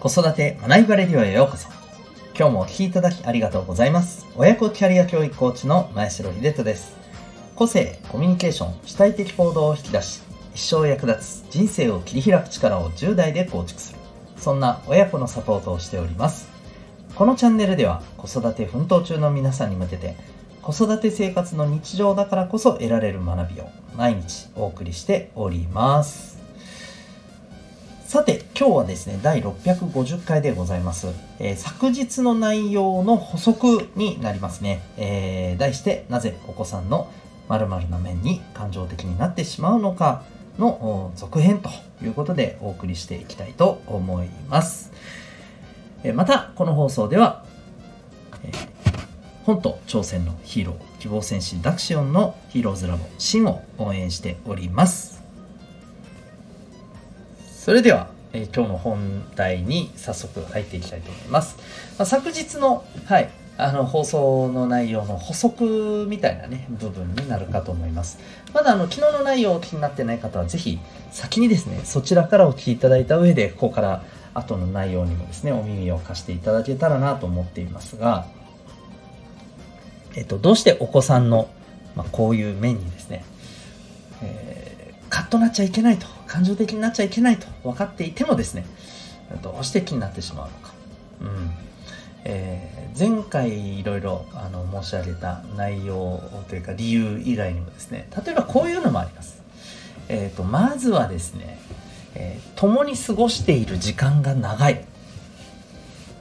子育て学びバレディオへようこそ。今日もお聴きいただきありがとうございます。親子キャリア教育コーチの前城秀人です。個性、コミュニケーション、主体的行動を引き出し、一生役立つ人生を切り開く力を10代で構築する。そんな親子のサポートをしております。このチャンネルでは子育て奮闘中の皆さんに向けて子育て生活の日常だからこそ得られる学びを毎日お送りしております。さて今日はですね第650回でございます、えー昨日の内容の補足になりますね、えー題してなぜお子さんの〇〇な面に感情的になってしまうのかの続編ということでお送りしていきたいと思います。えーまたこの放送では、え本と挑戦のヒーロー希望戦士ダクシオンのヒーローズラボシンを応援しております。それでは、えー今日の本題に早速入っていきたいと思います、まあ昨日のはいあの放送の内容の補足みたいなね部分になるかと思います。まだあの昨日の内容をお聞きになってない方はぜひ先にですねそちらからお聞きいただいた上でここから後の内容にもですねお耳を貸していただけたらなと思っていますがえっと、どうしてお子さんの、まあ、こういう面にですね、えー、カッとなっちゃいけないと感情的になっちゃいけないと分かっていてもですねどうして気になってしまうのか、うん。えー前回いろいろあの申し上げた内容というか理由以外にもですね例えばこういうのもあります、えー、とまずはですね、えー共に過ごしている時間が長い、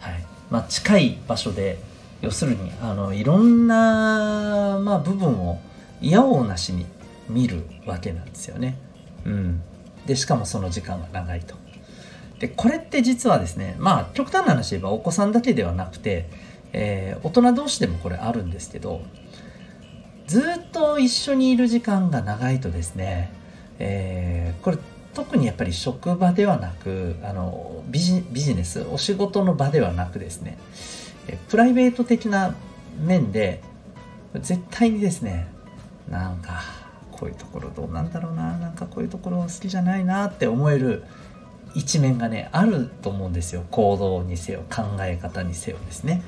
はい。まあ、近い場所で要するにあのいろんな、まあ、部分を嫌おうなしに見るわけなんですよね。うん、でしかもその時間が長いと。でこれって実はですねまあ極端な話言えばお子さんだけではなくて、えー大人同士でもこれあるんですけどずっと一緒にいる時間が長いとですね、えーこれ特にやっぱり職場ではなくあのビジビジネスお仕事の場ではなくですねプライベート的な面で絶対にですねなんかこういうところどうなんだろうななんかこういうところ好きじゃないなって思える一面がねあると思うんですよ。行動にせよ考え方にせよですね。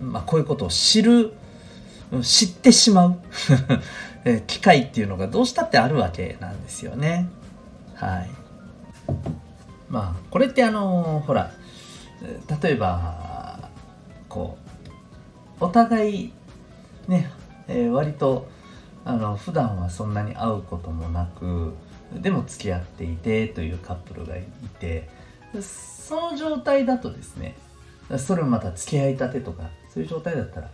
うん。まあこういうことを知る知ってしまう。え機会っていうのがどうしたってあるわけなんですよね。はい。まあこれってあのほら例えばこうお互いね、えー割とあの普段はそんなに会うこともなくでも付き合っていてというカップルがいてその状態だとですねそれもまた付き合いたてとかそういう状態だったら、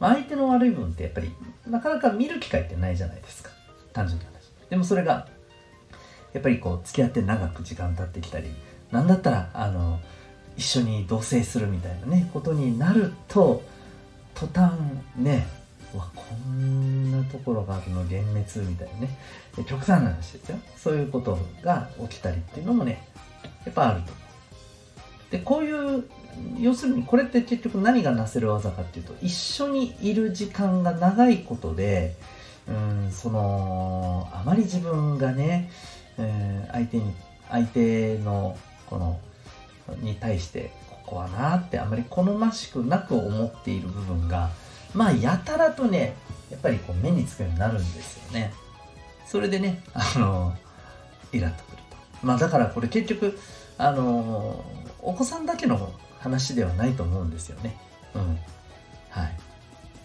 まあ相手の悪い部分ってやっぱりなかなか見る機会ってないじゃないですか。単純な話。でもそれがやっぱりこう付き合って長く時間経ってきたりなんだったらあの一緒に同棲するみたいなねことになると途端ねわこんなところがあるの幻滅みたいなね。極端な話ですよ。そういうことが起きたりっていうのもねやっぱあると。でこういう要するにこれって結局何がなせる技かっていうと一緒にいる時間が長いことでうんそのあまり自分がね、えー相手に相手のこのに対してここはなってあまり好ましくなく思っている部分がまあやたらとねやっぱりこう目につくようになるんですよね。それでねあのイラっとくると。まあだからこれ結局あのお子さんだけの話ではないと思うんですよね。うん。はい。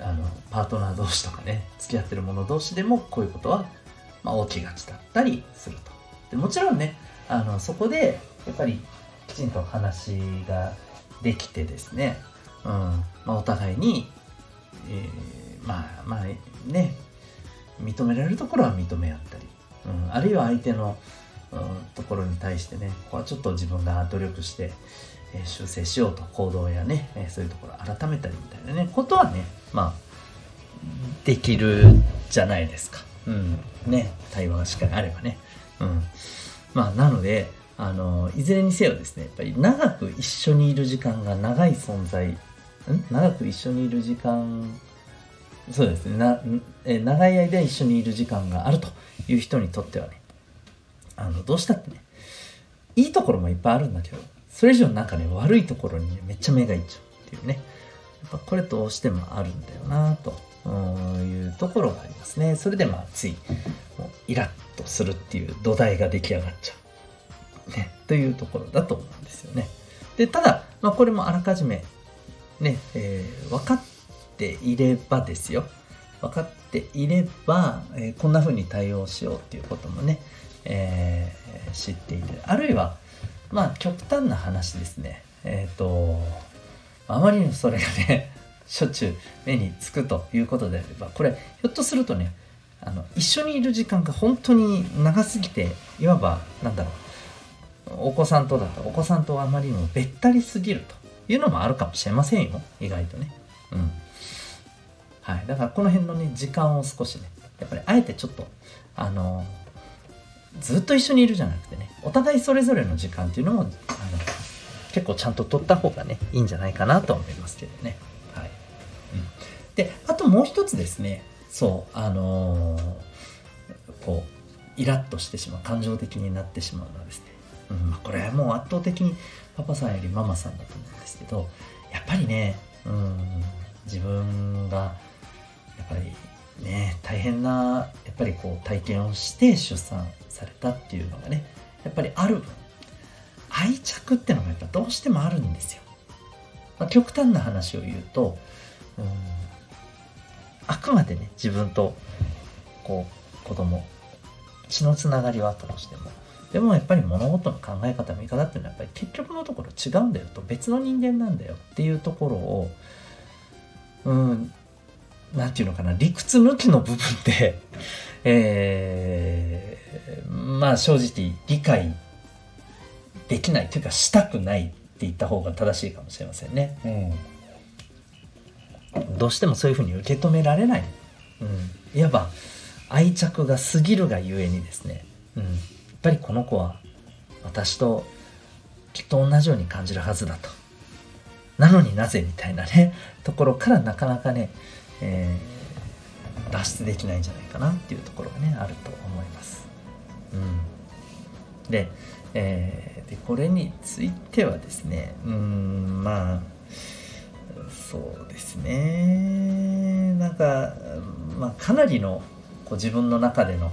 あのパートナー同士とかね付き合ってる者同士でもこういうことは、まあ、起きがちだったりすると。でもちろんねあのそこでやっぱりきちんと話ができてですね、うん。まあ、お互いに、えーまあまあね認められるところは認め合ったり、うん、あるいは相手の、うん、ところに対してねここはちょっと自分が努力して、えー修正しようと行動やね、えーそういうところ改めたりみたいなねことはねまあできるじゃないですか。うん。ね。対話がしっかりあればね。うん。まあ、なので、あの、いずれにせよですね、やっぱり長く一緒にいる時間が長い存在、ん？長く一緒にいる時間、そうですね。な、え長い間一緒にいる時間があるという人にとってはね、あの、どうしたってね、いいところもいっぱいあるんだけどそれ以上なんかね悪いところにねめっちゃ目がいっちゃうっていうね。やっぱこれどうしてもあるんだよなというところがありますね。それでまあついもうイラッとするっていう土台が出来上がっちゃう、ね、というところだと思うんですよね。でただ、まあ、これもあらかじめね、えー、分かっていればですよ。分かっていれば、えー、こんな風に対応しようっていうこともね、えー、知っているあるいはまあ極端な話ですね。えっ、とあまりにもそれがね しょっちゅう目につくということであればこれひょっとするとねあの一緒にいる時間が本当に長すぎていわばなんだろうお子さんとだとお子さんとあまりにもべったりすぎると。いうのもあるかもしれませんよ。意外とね。うん。はい。だからこの辺のね時間を少しねやっぱりあえてちょっとあのずっと一緒にいるじゃなくてねお互いそれぞれの時間っていうのもあの結構ちゃんと取った方がねいいんじゃないかなと思いますけどね。はい、うん、であともう一つですねそうあのー、こうイラッとしてしまう感情的になってしまうのはですね、うん、これはもう圧倒的にパパさんよりママさんだと思うんですけどやっぱりね、うん、自分がやっぱりね大変なやっぱりこう体験をして出産されたっていうのがねやっぱりある分愛着ってのがやっぱどうしてもあるんですよ、まあ、極端な話を言うと、うん、あくまでね自分とこう子供血のつながりはあったとしてもでもやっぱり物事の考え方見方っていうのはやっぱり結局のところ違うんだよと別の人間なんだよっていうところをうんなんていうのかな理屈抜きの部分で えー、まあ正直理解できないというかしたくないって言った方が正しいかもしれませんね。うん、どうしてもそういうふうに受け止められない、うん、いわば愛着が過ぎるがゆえにですね、うん、やっぱりこの子は私ときっと同じように感じるはずだと。なのになぜみたいなね ところからなかなかね、えー、脱出できないんじゃないかなっていうところがねあると思います。うん、でえー、でこれについてはですねうんまあそうですねなんか、まあ、かなりのこう自分の中での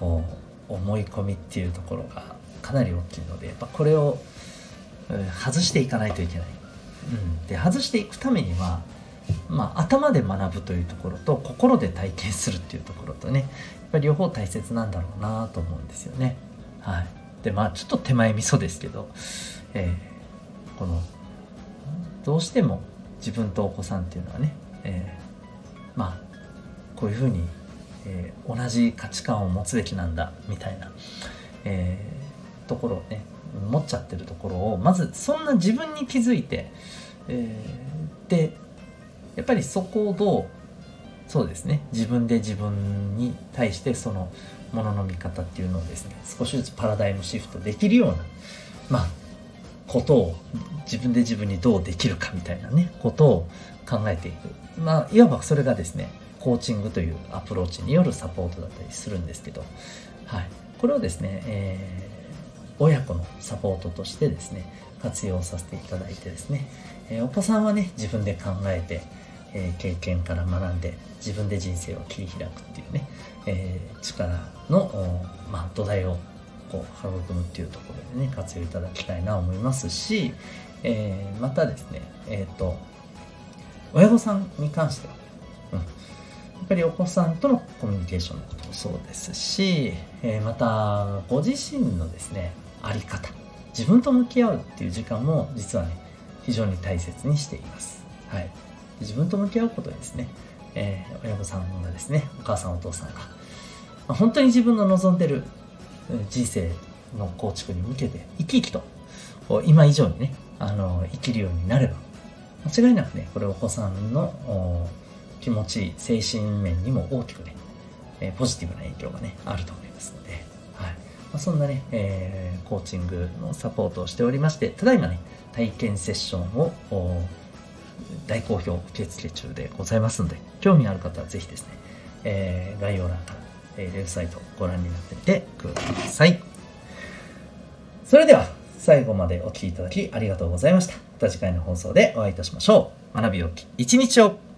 こう思い込みっていうところがかなり大きいのでやっぱこれを外していかないといけない。うん、で外していくためには、まあ、頭で学ぶというところと心で体験するっていうところとねやっぱり両方大切なんだろうなと思うんですよね。はい、でまあちょっと手前味噌ですけど、えー、このどうしても自分とお子さんっていうのはね、えー、まあこういうふうに、えー、同じ価値観を持つべきなんだみたいな、えー、ところをね持っちゃってるところをまずそんな自分に気づいて、えー、でやっぱりそこをどうそうですね自分で自分に対してそのものの見方っていうのをですね少しずつパラダイムシフトできるようなまあことを自分で自分にどうできるかみたいなねことを考えていく。まあいわばそれがですねコーチングというアプローチによるサポートだったりするんですけど、はい、これをですね、えー、親子のサポートとしてですね活用させていただいてですね、えー、お子さんはね自分で考えて、えー、経験から学んで自分で人生を切り開くっていうね、え、力の、まあ、土台をこう育むっていうところでね活用いただきたいなと思いますし、え、またですねえっ、と親御さんに関しては、うん、やっぱりお子さんとのコミュニケーションのこともそうですし、え、またご自身のですねあり方自分と向き合うっていう時間も実はね非常に大切にしています。はい、自分と向き合うことですねえー、親御さんがですね、お母さんお父さんが、まあ、本当に自分の望んでる人生の構築に向けて生き生きと今以上にねあの生きるようになれば間違いなくねこれお子さんの気持ち精神面にも大きくね、えポジティブな影響がねあると思いますので、はい。まあ、そんなね、えー、コーチングのサポートをしておりましてただいまね体験セッションを大好評受付中でございますので、興味ある方はぜひですね、えー、概要欄から、えー、ウェブサイトご覧になってみてください。それでは最後までお聴きいただきありがとうございました。また次回の放送でお会いいたしましょう。学びよき一日を。